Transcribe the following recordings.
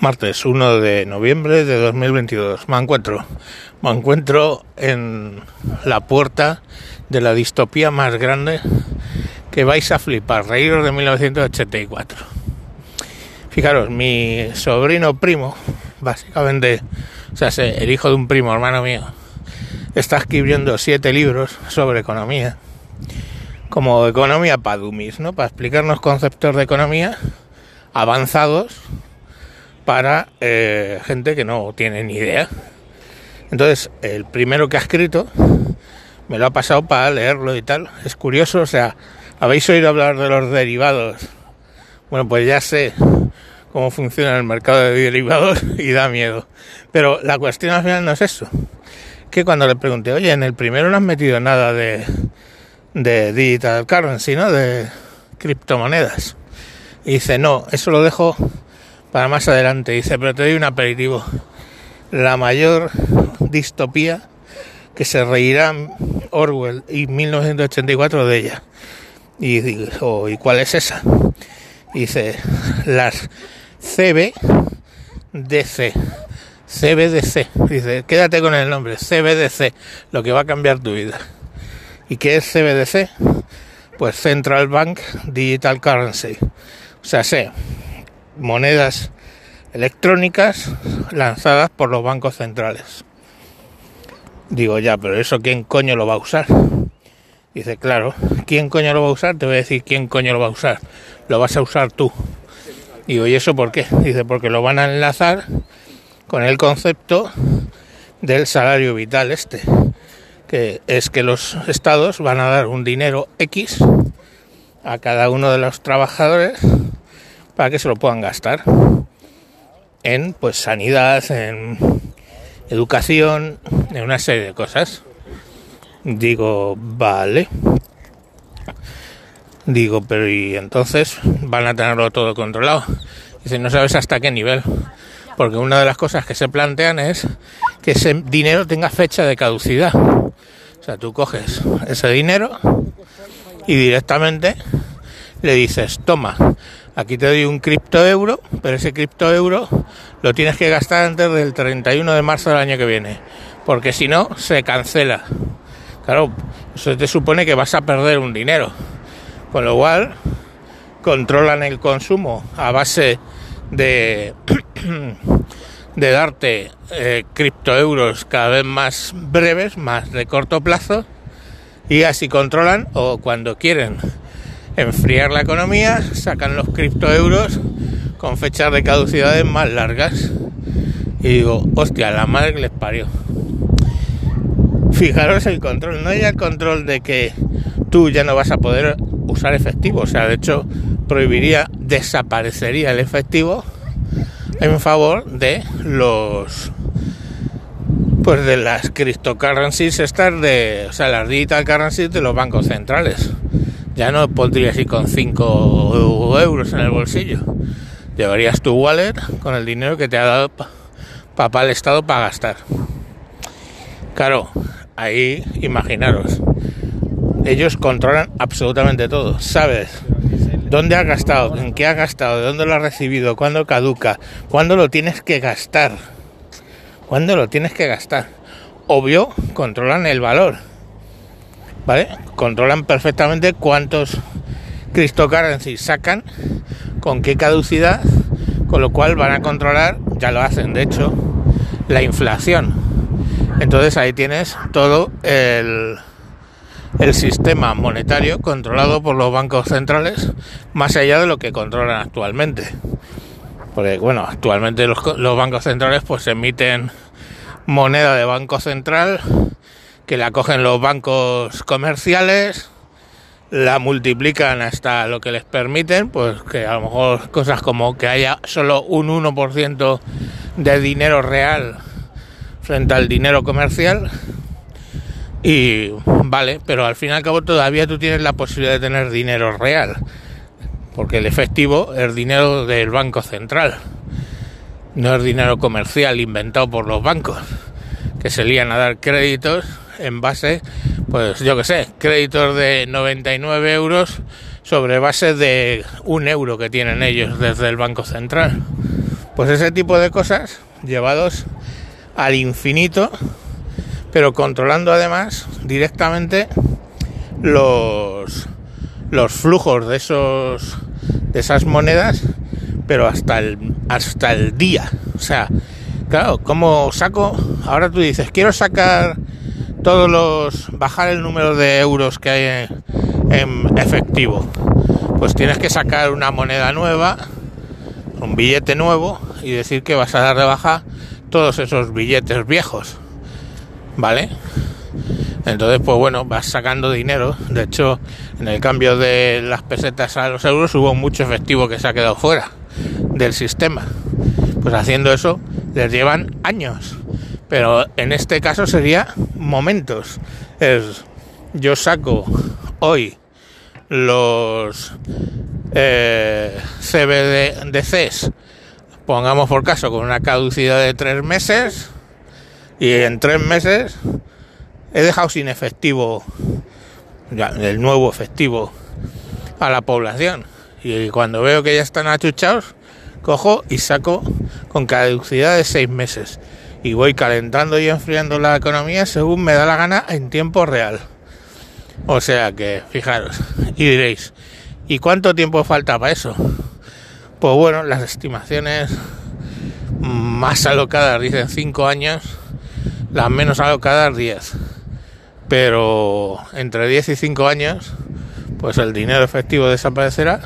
martes 1 de noviembre de 2022. Me encuentro, me encuentro en la puerta de la distopía más grande que vais a flipar, reíros de 1984. Fijaros, mi sobrino primo, básicamente, o sea, el hijo de un primo hermano mío, está escribiendo siete libros sobre economía, como economía para dummies, ¿no? Para explicarnos conceptos de economía avanzados para eh, gente que no tiene ni idea. Entonces, el primero que ha escrito me lo ha pasado para leerlo y tal. Es curioso, o sea, ¿habéis oído hablar de los derivados? Bueno, pues ya sé cómo funciona el mercado de derivados y da miedo. Pero la cuestión al final no es eso. Que cuando le pregunté, oye, en el primero no has metido nada de, de digital currency, ¿no? De criptomonedas. Y dice, no, eso lo dejo para más adelante. Dice, pero te doy un aperitivo. La mayor distopía que se reirán Orwell y 1984 de ella. Y digo, ¿y cuál es esa? Dice, las CBDC. CBDC. Dice, quédate con el nombre, CBDC, lo que va a cambiar tu vida. ¿Y qué es CBDC? Pues Central Bank Digital Currency. O sea, sé, monedas electrónicas lanzadas por los bancos centrales. Digo, ya, pero eso quién coño lo va a usar. Dice, claro, ¿quién coño lo va a usar? Te voy a decir quién coño lo va a usar. Lo vas a usar tú. Digo, ¿y eso por qué? Dice, porque lo van a enlazar con el concepto del salario vital este, que es que los estados van a dar un dinero X a cada uno de los trabajadores para que se lo puedan gastar en pues sanidad, en educación, en una serie de cosas. Digo, vale. Digo, pero y entonces van a tenerlo todo controlado. Dice, no sabes hasta qué nivel. Porque una de las cosas que se plantean es que ese dinero tenga fecha de caducidad. O sea, tú coges ese dinero y directamente le dices, toma, Aquí te doy un cripto euro, pero ese cripto euro lo tienes que gastar antes del 31 de marzo del año que viene, porque si no, se cancela. Claro, eso te supone que vas a perder un dinero. Con lo cual, controlan el consumo a base de, darte eh, criptoeuros cada vez más breves, más de corto plazo, y así controlan o cuando quieren enfriar la economía, sacan los criptoeuros con fechas de caducidades más largas. Y digo, hostia, la madre les parió. Fijaros el control, no hay el control de que tú ya no vas a poder usar efectivo, o sea, de hecho prohibiría, desaparecería el efectivo en favor de los pues de las cryptocurrencies estas de, o sea, las digital currencies de los bancos centrales ya no pondrías ir con 5 euros en el bolsillo. Llevarías tu wallet con el dinero que te ha dado papá el Estado para gastar. Claro, ahí imaginaros, ellos controlan absolutamente todo. Sabes dónde has gastado, en qué has gastado, de dónde lo has recibido, cuándo caduca, cuándo lo tienes que gastar. Cuándo lo tienes que gastar. Obvio, controlan el valor Controlan perfectamente cuántos cryptocurrencies sacan, con qué caducidad, con lo cual van a controlar, ya lo hacen de hecho, la inflación. Entonces ahí tienes todo el, el sistema monetario controlado por los bancos centrales, más allá de lo que controlan actualmente. Porque bueno, actualmente los, los bancos centrales pues emiten moneda de banco central que la cogen los bancos comerciales, la multiplican hasta lo que les permiten, pues que a lo mejor cosas como que haya solo un 1% de dinero real frente al dinero comercial. Y vale, pero al fin y al cabo todavía tú tienes la posibilidad de tener dinero real, porque el efectivo es dinero del Banco Central, no es dinero comercial inventado por los bancos, que se lían a dar créditos en base, pues yo que sé, créditos de 99 euros sobre base de un euro que tienen ellos desde el Banco Central. Pues ese tipo de cosas llevados al infinito, pero controlando además directamente los, los flujos de esos de esas monedas, pero hasta el hasta el día. O sea, claro, como saco, ahora tú dices, quiero sacar todos los bajar el número de euros que hay en, efectivo. Pues tienes que sacar una moneda nueva, un billete nuevo y decir que vas a dar de baja todos esos billetes viejos. ¿Vale? Entonces, pues bueno, vas sacando dinero. De hecho, en el cambio de las pesetas a los euros hubo mucho efectivo que se ha quedado fuera del sistema. Pues haciendo eso les llevan años. Pero en este caso sería momentos. Yo saco hoy los eh, CBDCs, pongamos por caso, con una caducidad de tres meses, y en tres meses he dejado sin efectivo el nuevo efectivo a la población. Y cuando veo que ya están achuchados, cojo y saco con caducidad de seis meses. Y voy calentando y enfriando la economía según me da la gana en tiempo real. O sea que, fijaros, y diréis, ¿y cuánto tiempo falta para eso? Pues bueno, las estimaciones más alocadas dicen 5 años, las menos alocadas 10. Pero entre 10 y 5 años, pues el dinero efectivo desaparecerá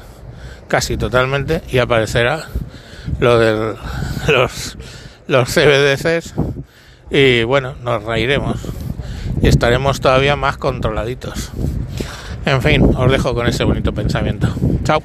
casi totalmente y aparecerá lo de los, los CBDCs y bueno, nos reiremos y estaremos todavía más controladitos. En fin, os dejo con ese bonito pensamiento. Chao.